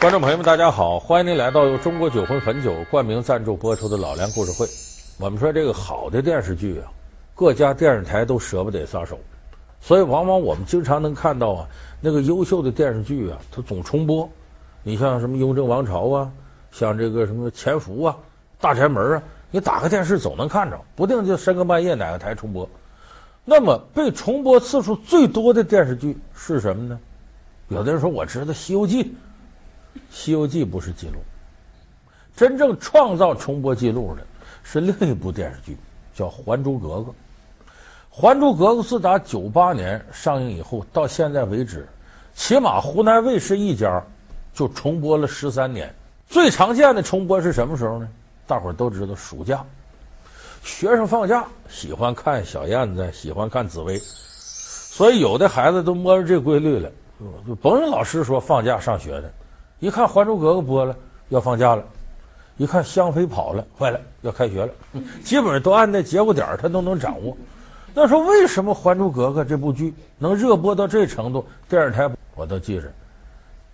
观众朋友们，大家好！欢迎您来到由中国酒魂汾酒冠名赞助播出的《老梁故事会》。我们说这个好的电视剧啊，各家电视台都舍不得撒手，所以往往我们经常能看到啊，那个优秀的电视剧啊，它总重播。你像什么《雍正王朝》啊，像这个什么《潜伏》啊，《大宅门》啊，你打开电视总能看着，不定就深更半夜哪个台重播。那么被重播次数最多的电视剧是什么呢？有的人说我知道《西游记》。《西游记》不是记录，真正创造重播记录的是另一部电视剧，叫《还珠格格》。《还珠格格》自打九八年上映以后到现在为止，起码湖南卫视一家就重播了十三年。最常见的重播是什么时候呢？大伙儿都知道，暑假，学生放假喜欢看小燕子，喜欢看紫薇，所以有的孩子都摸着这规律了，就甭用老师说放假上学的。一看《还珠格格》播了，要放假了；一看香妃跑了，坏了，要开学了。基本上都按那节骨点儿，他都能掌握。那说为什么《还珠格格》这部剧能热播到这程度？电视台我都记着。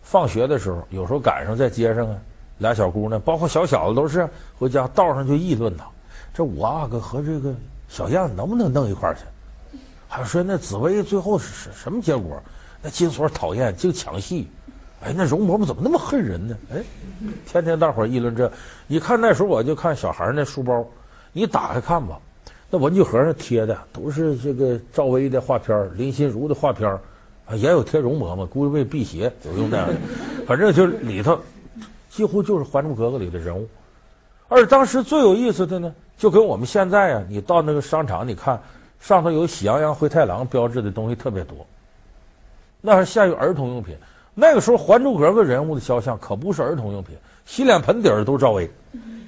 放学的时候，有时候赶上在街上啊，俩小姑娘，包括小小子都是回家道上就议论他：这五阿哥和这个小燕子能不能弄一块儿去？还说那紫薇最后是什么结果？那金锁讨厌，净抢戏。哎，那容嬷嬷怎么那么恨人呢？哎，天天大伙儿议论这。你看那时候我就看小孩那书包，你打开看吧，那文具盒上贴的都是这个赵薇的画片、林心如的画片，啊，也有贴容嬷嬷，估计为辟邪有用那样的。反正就里头几乎就是《还珠格格》里的人物。而当时最有意思的呢，就跟我们现在啊，你到那个商场，你看上头有喜羊羊、灰太狼标志的东西特别多，那还限于儿童用品。那个时候，《还珠格格》人物的肖像可不是儿童用品，洗脸盆底儿都赵薇。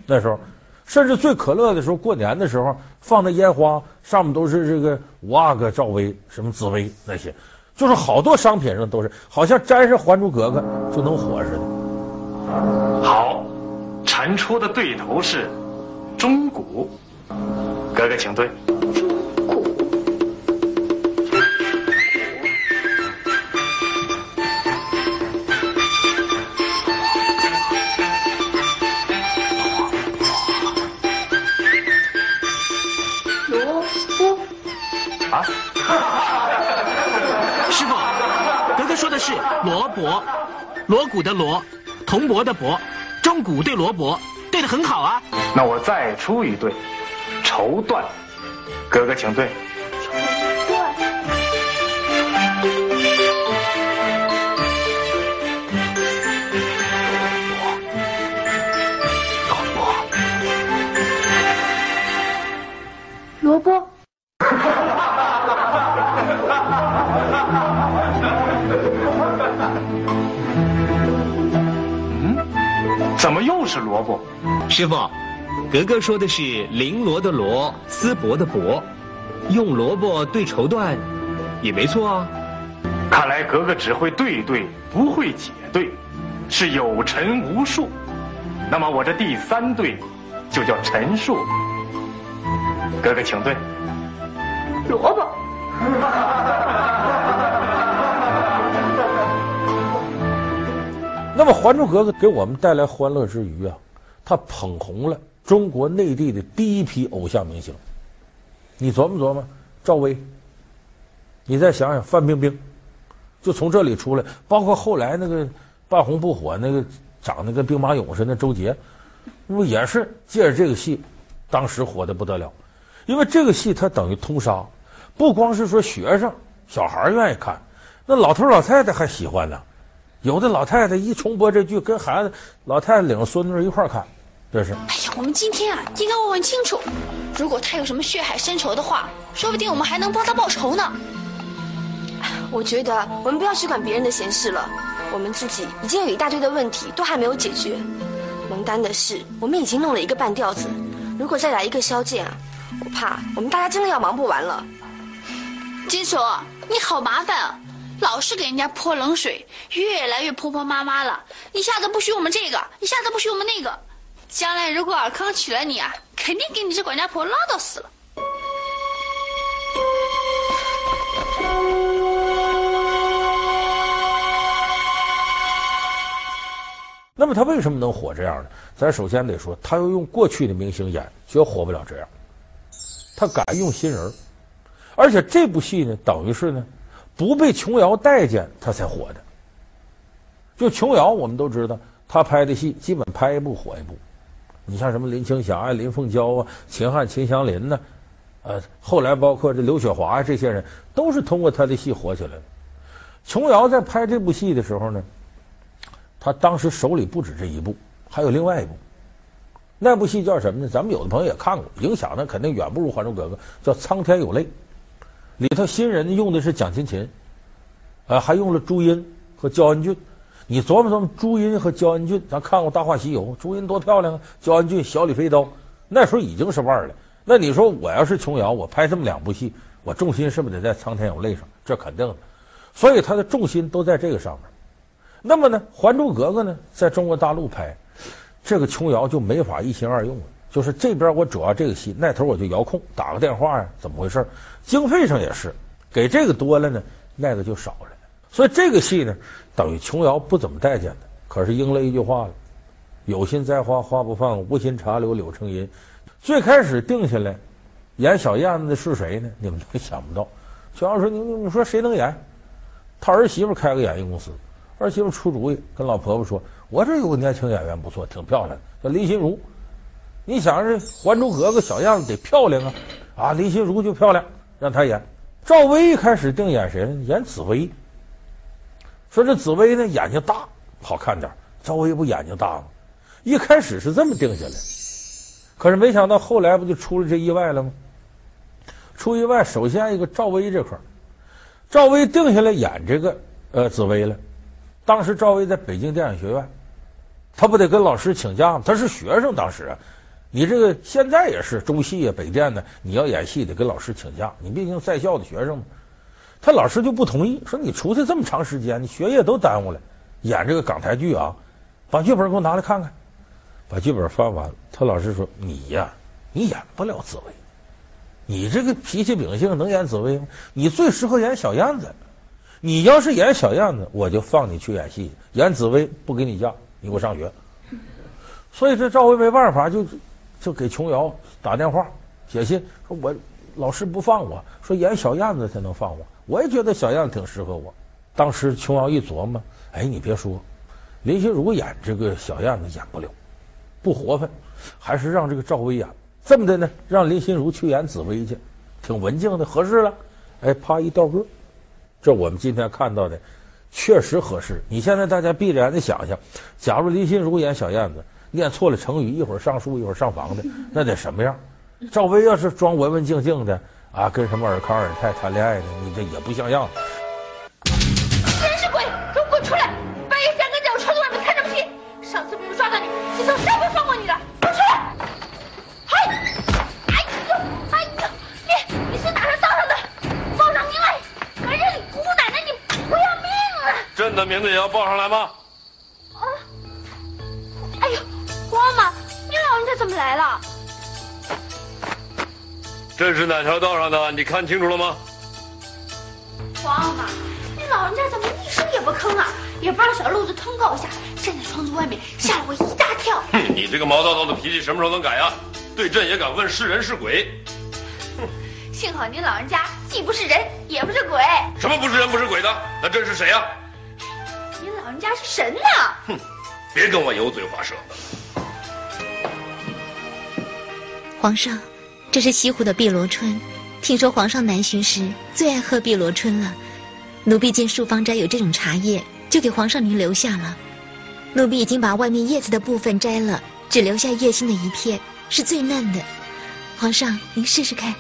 那时候，甚至最可乐的时候，过年的时候放的烟花上面都是这个五阿哥赵薇、什么紫薇那些，就是好多商品上都是，好像沾上《还珠格格》就能火似的。好，陈出的对头是钟鼓，格格请对。萝卜，锣鼓的锣，铜钹的钹，钟鼓对罗伯，对的很好啊。那我再出一对，绸缎，格格请对。萝卜，怎么又是萝卜？师傅，格格说的是绫罗的罗，丝帛的帛，用萝卜对绸缎，也没错啊。看来格格只会对对，不会解对，是有陈无数。那么我这第三对，就叫陈数。格格请对。萝卜。那么《还珠格格》给我们带来欢乐之余啊，它捧红了中国内地的第一批偶像明星。你琢磨琢磨，赵薇，你再想想范冰冰，就从这里出来，包括后来那个半红不火那个长得跟兵马俑似的周杰，那不也是借着这个戏，当时火的不得了。因为这个戏它等于通杀，不光是说学生小孩愿意看，那老头老太太还喜欢呢。有的老太太一重播这剧，跟孩子、老太太领着孙女一块儿看，这是。哎呀，我们今天啊，应该问问清楚，如果他有什么血海深仇的话，说不定我们还能帮他报仇呢。我觉得我们不要去管别人的闲事了，我们自己已经有一大堆的问题都还没有解决。蒙丹的事，我们已经弄了一个半吊子，如果再来一个萧剑啊，我怕我们大家真的要忙不完了。金锁，你好麻烦啊。老是给人家泼冷水，越来越婆婆妈妈了。一下子不许我们这个，一下子不许我们那个。将来如果尔康娶了你啊，肯定给你这管家婆唠叨死了。那么他为什么能火这样呢？咱首先得说，他要用过去的明星演，绝火不了这样。他敢用新人，而且这部戏呢，等于是呢，不被琼瑶待见，他才火的。就琼瑶，我们都知道，他拍的戏基本拍一部火一部。你像什么林青霞啊、林凤娇啊、秦汉、秦祥林呢？呃，后来包括这刘雪华，这些人都是通过他的戏火起来的。琼瑶在拍这部戏的时候呢，他当时手里不止这一部，还有另外一部。那部戏叫什么呢？咱们有的朋友也看过，影响呢肯定远不如《还珠格格》，叫《苍天有泪》。里头新人用的是蒋勤勤，啊，还用了朱茵和焦恩俊。你琢磨琢磨，朱茵和焦恩俊，咱看过《大话西游》，朱茵多漂亮啊！焦恩俊小李飞刀，那时候已经是腕儿了。那你说我要是琼瑶，我拍这么两部戏，我重心是不是得在《苍天有泪》上？这肯定的。所以他的重心都在这个上面。那么呢，《还珠格格》呢，在中国大陆拍。这个琼瑶就没法一心二用了，就是这边我主要这个戏，那头我就遥控打个电话呀，怎么回事？经费上也是，给这个多了呢，那个就少了。所以这个戏呢，等于琼瑶不怎么待见的。可是应了一句话了：“有心栽花花不放，无心插柳柳成荫。”最开始定下来演小燕子的是谁呢？你们都想不到。琼瑶说：“你你你说谁能演？”他儿媳妇开个演艺公司，儿媳妇出主意，跟老婆婆说。我这有个年轻演员不错，挺漂亮的，叫林心如。你想这《还珠格格》小样子得漂亮啊，啊，林心如就漂亮，让她演。赵薇一开始定演谁呢？演紫薇。说这紫薇呢眼睛大，好看点。赵薇不眼睛大吗？一开始是这么定下来，可是没想到后来不就出了这意外了吗？出意外，首先一个赵薇这块赵薇定下来演这个呃紫薇了。当时赵薇在北京电影学院。他不得跟老师请假吗？他是学生，当时，你这个现在也是中戏啊、北电呢，你要演戏得跟老师请假，你毕竟在校的学生嘛。他老师就不同意，说你出去这么长时间，你学业都耽误了，演这个港台剧啊，把剧本给我拿来看看。把剧本翻完，他老师说：“你呀，你演不了紫薇，你这个脾气秉性能演紫薇吗？你最适合演小燕子。你要是演小燕子，我就放你去演戏；演紫薇不给你假。”你给我上学，所以这赵薇没办法，就就给琼瑶打电话写信说：“我老师不放我，说演小燕子才能放我。我也觉得小燕子挺适合我。”当时琼瑶一琢磨：“哎，你别说，林心如演这个小燕子演不了，不活泛，还是让这个赵薇演。这么的呢，让林心如去演紫薇去，挺文静的，合适了。哎，啪一掉个，这我们今天看到的。”确实合适。你现在大家闭着眼睛想想，假如林心如演小燕子，念错了成语，一会儿上树，一会儿上房的，那得什么样？赵薇要是装文文静静的啊，跟什么尔康尔泰谈恋爱的，你这也不像样。真是鬼，给我滚出来！半夜三更在我窗子外面看什么戏？上次没有抓到你，这次绝不放过你的！滚出来！嗨，哎呦，哎呦，你你是哪儿道上的？报上名来！反正你姑奶奶，你。不要命了！朕的名字也要报上来吗？怎么来了？这是哪条道上的？你看清楚了吗？皇阿玛，你老人家怎么一声也不吭啊？也不让小路子通告一下，站在窗子外面吓了我一大跳。哼，你这个毛躁躁的脾气什么时候能改啊？对朕也敢问是人是鬼？哼，幸好您老人家既不是人，也不是鬼。什么不是人不是鬼的？那朕是谁呀？您老人家是神呐！哼，别跟我油嘴滑舌。皇上，这是西湖的碧螺春，听说皇上南巡时最爱喝碧螺春了。奴婢见树芳斋有这种茶叶，就给皇上您留下了。奴婢已经把外面叶子的部分摘了，只留下叶心的一片，是最嫩的。皇上，您试试看。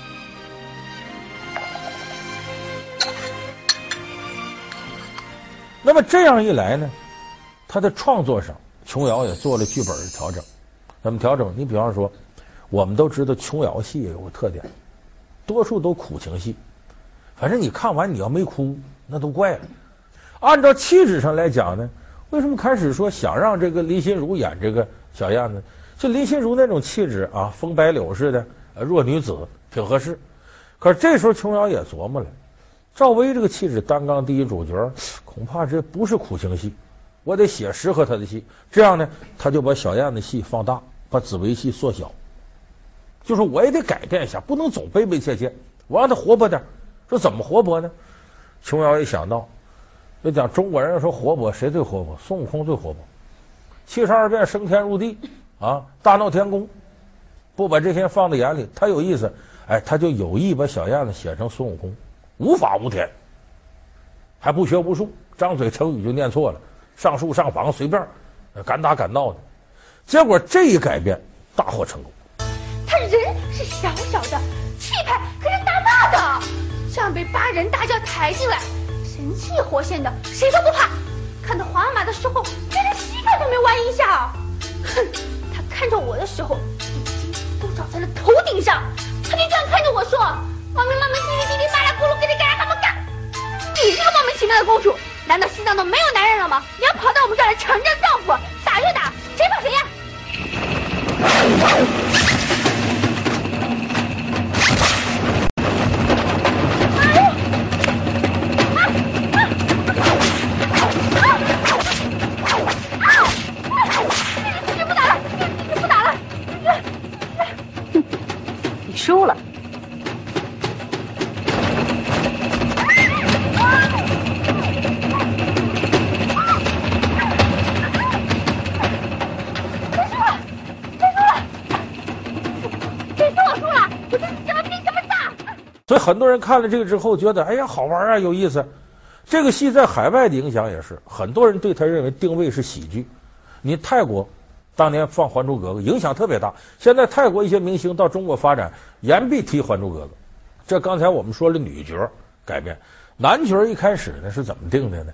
那么这样一来呢，他的创作上，琼瑶也做了剧本的调整。怎么调整？你比方说，我们都知道琼瑶戏也有个特点，多数都苦情戏。反正你看完你要没哭，那都怪了。按照气质上来讲呢，为什么开始说想让这个林心如演这个小燕子？就林心如那种气质啊，风白柳似的，弱女子挺合适。可是这时候琼瑶也琢磨了。赵薇这个气质，担纲第一主角，恐怕这不是苦情戏，我得写适合她的戏。这样呢，他就把小燕子戏放大，把紫薇戏缩小。就是我也得改变一下，不能总悲悲切切，我让他活泼点。说怎么活泼呢？琼瑶一想到，就讲中国人说活泼，谁最活泼？孙悟空最活泼。七十二变升天入地，啊，大闹天宫，不把这些放在眼里，他有意思，哎，他就有意把小燕子写成孙悟空，无法无天，还不学无术，张嘴成语就念错了，上树上房随便，敢打敢闹的，结果这一改变大获成功。小小的，气派可是大大的，这样被八人大轿抬进来，神气活现的，谁都不怕。看到皇阿玛的时候，连个膝盖都没弯一下。哼，他看着我的时候，眼睛都长在了头顶上。他就这样看着我说：“妈咪妈咪，叽哩叽哩，麻啦咕噜，给你干什么干？你这个莫名其妙的公主，难道西藏都没有男人了吗？你要跑到我们这儿来抢人家丈夫，打就打，谁怕谁呀？”很多人看了这个之后，觉得哎呀好玩啊，有意思。这个戏在海外的影响也是，很多人对他认为定位是喜剧。你泰国。当年放《还珠格格》影响特别大，现在泰国一些明星到中国发展，言必提《还珠格格》。这刚才我们说了女角改变，男角一开始呢是怎么定的呢？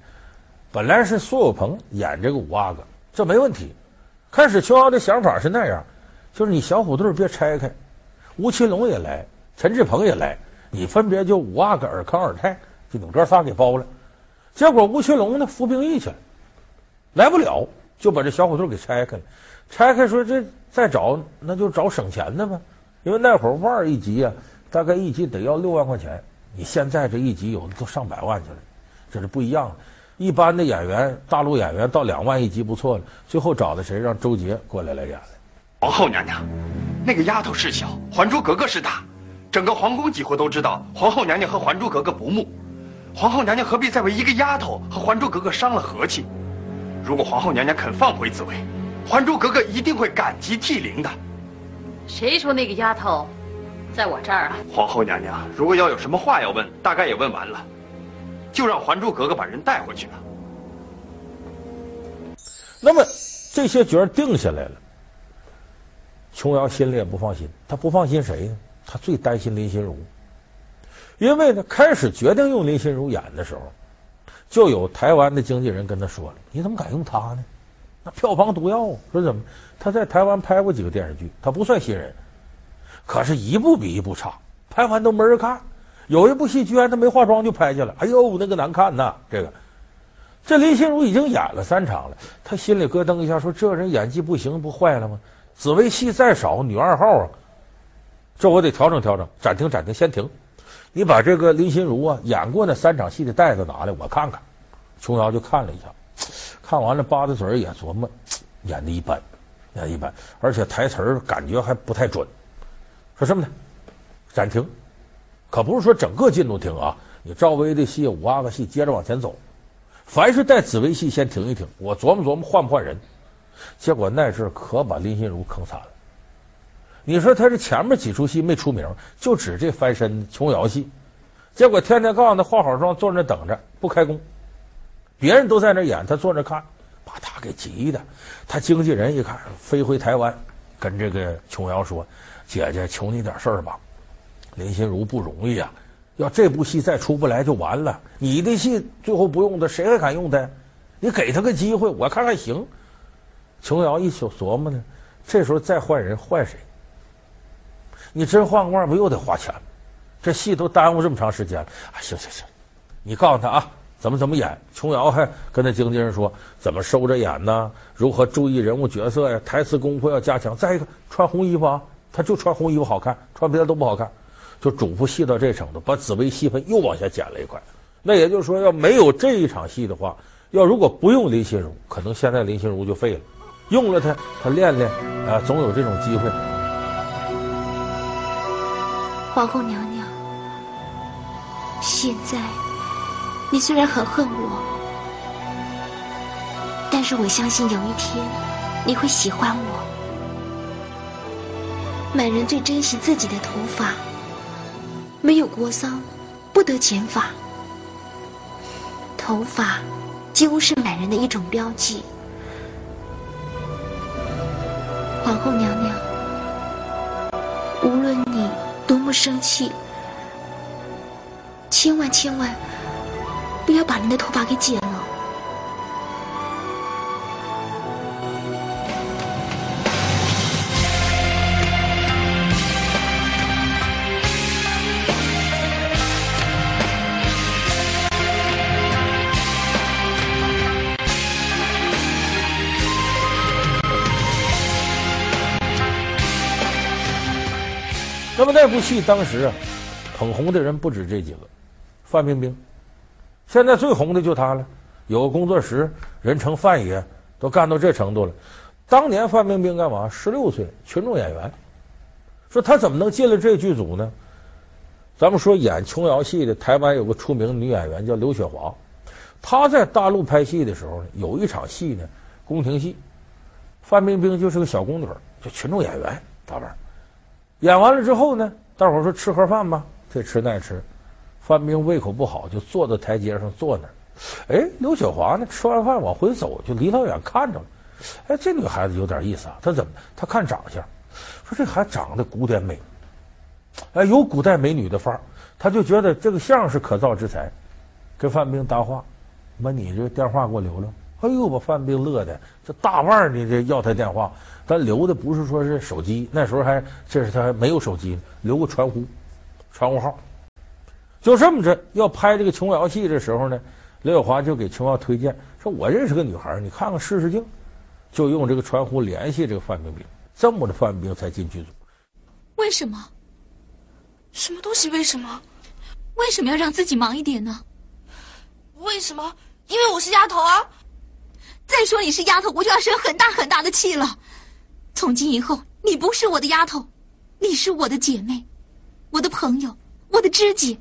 本来是苏有朋演这个五阿哥，这没问题。开始琼瑶的想法是那样，就是你小虎队别拆开，吴奇隆也来，陈志朋也来，你分别就五阿哥、尔康、尔泰，就你们哥仨给包了。结果吴奇隆呢服兵役去了，来不了，就把这小虎队给拆开了。拆开说这再找那就找省钱的吧，因为那会儿腕儿一集啊，大概一集得要六万块钱。你现在这一集有的都上百万去了，这是不一样的。一般的演员，大陆演员到两万一集不错了。最后找的谁？让周杰过来来演了。皇后娘娘，那个丫头是小，《还珠格格》是大，整个皇宫几乎都知道皇后娘娘和《还珠格格》不睦。皇后娘娘何必再为一个丫头和《还珠格格》伤了和气？如果皇后娘娘肯放回紫薇。《还珠格格》一定会感激涕零的。谁说那个丫头在我这儿啊？皇后娘娘，如果要有什么话要问，大概也问完了，就让《还珠格格》把人带回去了。那么这些角儿定下来了，琼瑶心里也不放心。她不放心谁呢？他最担心林心如，因为呢，开始决定用林心如演的时候，就有台湾的经纪人跟他说了：“你怎么敢用她呢？”那票房毒药，说怎么？他在台湾拍过几个电视剧，他不算新人，可是一部比一部差，拍完都没人看。有一部戏居然他没化妆就拍去了，哎呦，那个难看呐！这个，这林心如已经演了三场了，他心里咯噔一下，说这人演技不行，不坏了吗？紫薇戏再少，女二号啊，这我得调整调整。暂停暂停，先停。你把这个林心如啊演过那三场戏的带子拿来，我看看。琼瑶就看了一下。看完了，吧嗒嘴也琢磨，演的一般，演一般，而且台词感觉还不太准。说什么呢？暂停，可不是说整个进度停啊！你赵薇的戏、五阿哥戏接着往前走，凡是带紫薇戏先停一停，我琢磨琢磨换不换人。结果那阵可把林心如坑惨了。你说他这前面几出戏没出名，就指这翻身琼瑶戏，结果天天告诉他化好妆，坐那等着不开工。别人都在那演，他坐那看，把他给急的。他经纪人一看，飞回台湾，跟这个琼瑶说：“姐姐，求你点事儿吧，林心如不容易啊，要这部戏再出不来就完了。你的戏最后不用他，谁还敢用他？你给他个机会，我看看行。”琼瑶一宿琢磨呢，这时候再换人换谁？你真换个腕不又得花钱？这戏都耽误这么长时间了。啊，行行行，你告诉他啊。怎么怎么演？琼瑶还跟那经纪人说怎么收着演呢？如何注意人物角色呀？台词功夫要加强。再一个，穿红衣服啊，他就穿红衣服好看，穿别的都不好看。就嘱咐戏到这程度，把紫薇戏份又往下减了一块。那也就是说，要没有这一场戏的话，要如果不用林心如，可能现在林心如就废了。用了他，他练练啊，总有这种机会。皇后娘娘，现在你虽然很恨我，但是我相信有一天你会喜欢我。满人最珍惜自己的头发，没有国丧，不得剪发。头发几乎是满人的一种标记。皇后娘娘，不生气，千万千万不要把您的头发给剪了。那么那部戏当时啊，捧红的人不止这几个，范冰冰，现在最红的就她了。有个工作室，人称范爷，都干到这程度了。当年范冰冰干嘛？十六岁，群众演员。说她怎么能进了这剧组呢？咱们说演琼瑶戏的台湾有个出名女演员叫刘雪华，她在大陆拍戏的时候呢，有一场戏呢，宫廷戏，范冰冰就是个小宫女，就群众演员，大腕。演完了之后呢，大伙儿说吃盒饭吧，这吃那吃，范冰胃口不好，就坐在台阶上坐那儿。哎，刘雪华呢，吃完饭往回走，就离老远看着了。哎，这女孩子有点意思啊，她怎么？她看长相，说这孩子长得古典美，哎，有古代美女的范儿，她就觉得这个相是可造之材，跟范冰搭话，把你这电话给我留了。哎呦，把范冰冰乐的，这大腕儿你这要他电话。但留的不是说是手机，那时候还这是他还没有手机，留个传呼，传呼号。就这么着，要拍这个琼瑶戏的时候呢，刘晓华就给琼瑶推荐，说我认识个女孩，你看看试试镜，就用这个传呼联系这个范冰冰，这么着范冰冰才进剧组。为什么？什么东西？为什么？为什么要让自己忙一点呢？为什么？因为我是丫头啊！再说你是丫头，我就要生很大很大的气了。从今以后，你不是我的丫头，你是我的姐妹，我的朋友，我的知己。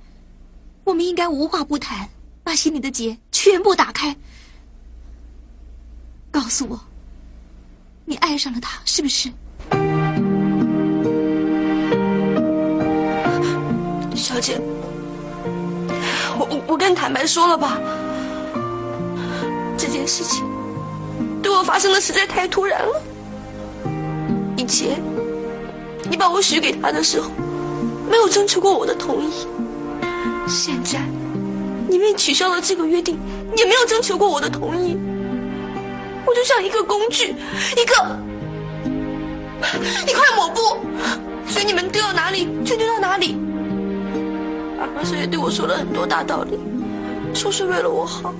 我们应该无话不谈，把心里的结全部打开。告诉我，你爱上了他是不是？小姐，我我我跟你坦白说了吧，这件事情发生的实在太突然了。以前，你把我许给他的时候，没有征求过我的同意。现在，你们取消了这个约定，也没有征求过我的同意。我就像一个工具，一个一块抹布，随你们丢到哪里就丢到哪里。阿妈也对我说了很多大道理，说是为了我好，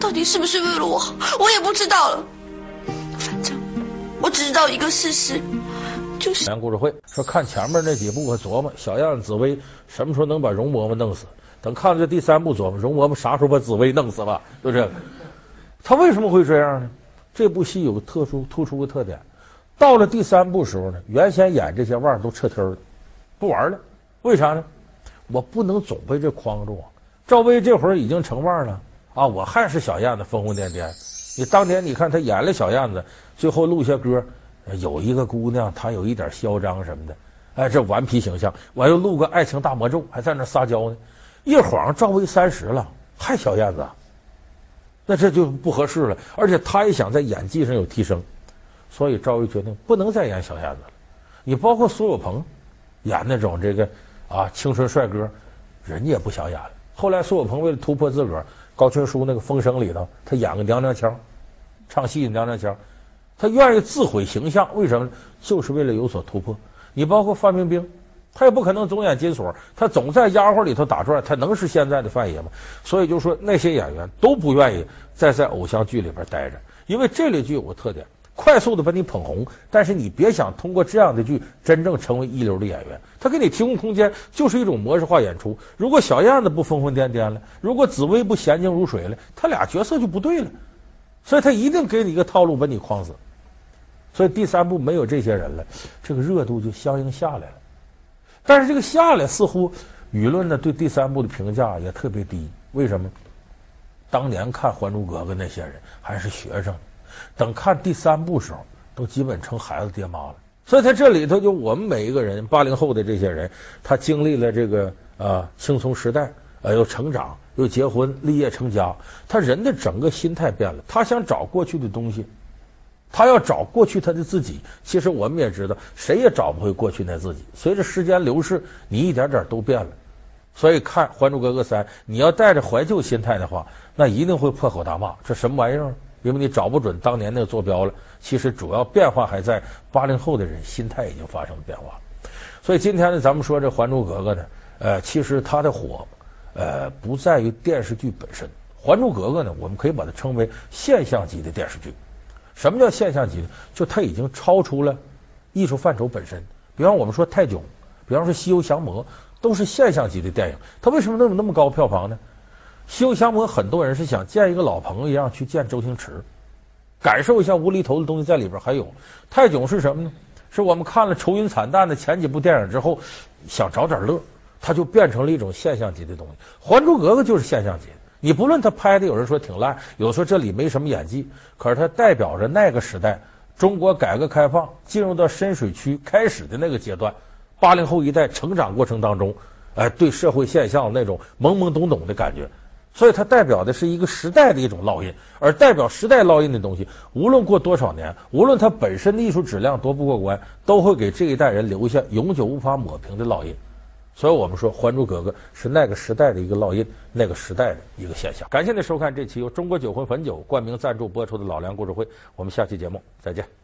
到底是不是为了我，我也不知道了。反正。我只知道一个事实，就是。讲故事会说看前面那几部，我琢磨小燕子紫薇什么时候能把容嬷嬷弄死？等看了这第三部，琢磨容嬷嬷啥时候把紫薇弄死吧？就这个，他为什么会这样呢？这部戏有个特殊突出的特点，到了第三部时候呢，原先演这些腕儿都撤退了，不玩了。为啥呢？我不能总被这框住啊！赵薇这会儿已经成腕了啊，我还是小燕子疯疯癫癫。你当年你看他演了小燕子，最后录下歌，有一个姑娘，她有一点嚣张什么的，哎，这顽皮形象。我又录个爱情大魔咒，还在那撒娇呢。一晃赵薇三十了，还小燕子，那这就不合适了。而且她也想在演技上有提升，所以赵薇决定不能再演小燕子了。你包括苏有朋演那种这个啊青春帅哥，人家也不想演了。后来苏有朋为了突破自个儿。高群书那个《风声》里头，他演个娘娘腔，唱戏的娘娘腔，他愿意自毁形象，为什么？就是为了有所突破。你包括范冰冰，她也不可能总演金锁，她总在丫鬟里头打转，她能是现在的范爷吗？所以就说那些演员都不愿意再在偶像剧里边待着，因为这类剧有个特点，快速的把你捧红，但是你别想通过这样的剧真正成为一流的演员。他给你提供空间，就是一种模式化演出。如果小燕子不疯疯癫癫了，如果紫薇不娴静如水了，他俩角色就不对了。所以他一定给你一个套路，把你框死。所以第三部没有这些人了，这个热度就相应下来了。但是这个下来，似乎舆论呢对第三部的评价也特别低。为什么？当年看《还珠格格》那些人还是学生。等看第三部时候，都基本成孩子爹妈了。所以，他这里头就我们每一个人，八零后的这些人，他经历了这个啊青葱时代，呃，又成长，又结婚，立业成家，他人的整个心态变了。他想找过去的东西，他要找过去他的自己。其实我们也知道，谁也找不回过去那自己。随着时间流逝，你一点点都变了。所以看《还珠格格三》，你要带着怀旧心态的话，那一定会破口大骂：这什么玩意儿？因为你找不准当年那个坐标了，其实主要变化还在八零后的人心态已经发生了变化。所以今天呢，咱们说这《还珠格格》呢，呃，其实它的火，呃，不在于电视剧本身，《还珠格格》呢，我们可以把它称为现象级的电视剧。什么叫现象级呢？就它已经超出了艺术范畴本身。比方我们说泰囧，比方说《西游降魔》，都是现象级的电影。它为什么能有那么高票房呢？《西游降魔》很多人是想见一个老朋友一样去见周星驰，感受一下无厘头的东西在里边。还有泰囧是什么呢？是我们看了愁云惨淡的前几部电影之后，想找点乐，它就变成了一种现象级的东西。《还珠格格》就是现象级的，你不论他拍的，有人说挺烂，有的说这里没什么演技，可是它代表着那个时代中国改革开放进入到深水区开始的那个阶段，八零后一代成长过程当中，哎，对社会现象那种懵懵懂懂的感觉。所以它代表的是一个时代的一种烙印，而代表时代烙印的东西，无论过多少年，无论它本身的艺术质量多不过关，都会给这一代人留下永久无法抹平的烙印。所以我们说，《还珠格格》是那个时代的一个烙印，那个时代的一个现象。感谢您收看这期由中国酒魂汾酒冠名赞助播出的《老梁故事会》，我们下期节目再见。